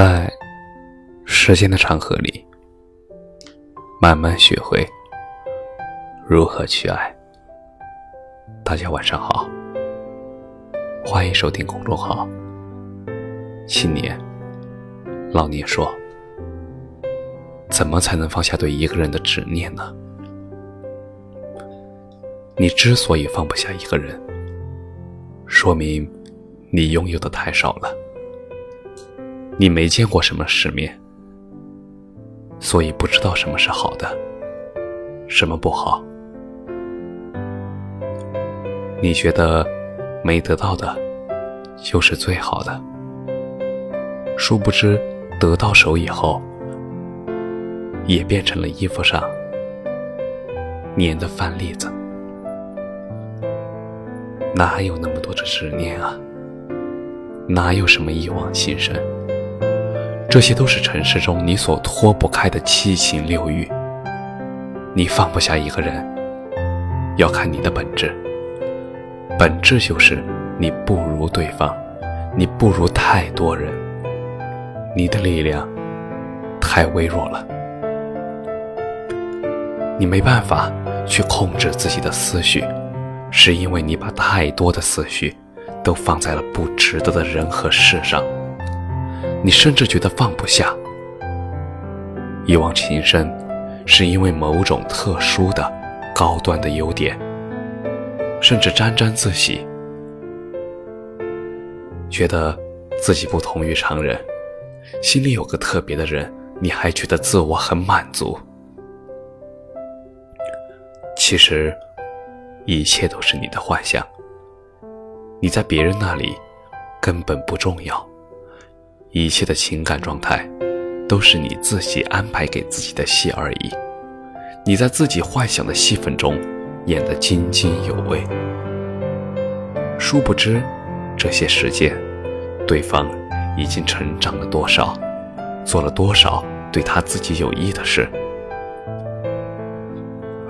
在时间的长河里，慢慢学会如何去爱。大家晚上好，欢迎收听公众号“青年老年说”。怎么才能放下对一个人的执念呢？你之所以放不下一个人，说明你拥有的太少了。你没见过什么世面，所以不知道什么是好的，什么不好。你觉得没得到的，就是最好的。殊不知，得到手以后，也变成了衣服上粘的饭粒子。哪有那么多的执念啊？哪有什么一往情深？这些都是尘世中你所脱不开的七情六欲。你放不下一个人，要看你的本质。本质就是你不如对方，你不如太多人，你的力量太微弱了。你没办法去控制自己的思绪，是因为你把太多的思绪都放在了不值得的人和事上。你甚至觉得放不下，一往情深，是因为某种特殊的、高端的优点，甚至沾沾自喜，觉得自己不同于常人，心里有个特别的人，你还觉得自我很满足。其实，一切都是你的幻想，你在别人那里根本不重要。一切的情感状态，都是你自己安排给自己的戏而已。你在自己幻想的戏份中演得津津有味，殊不知，这些时间，对方已经成长了多少，做了多少对他自己有益的事，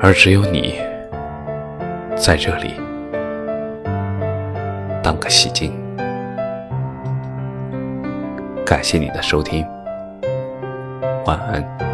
而只有你在这里当个戏精。感谢你的收听，晚安。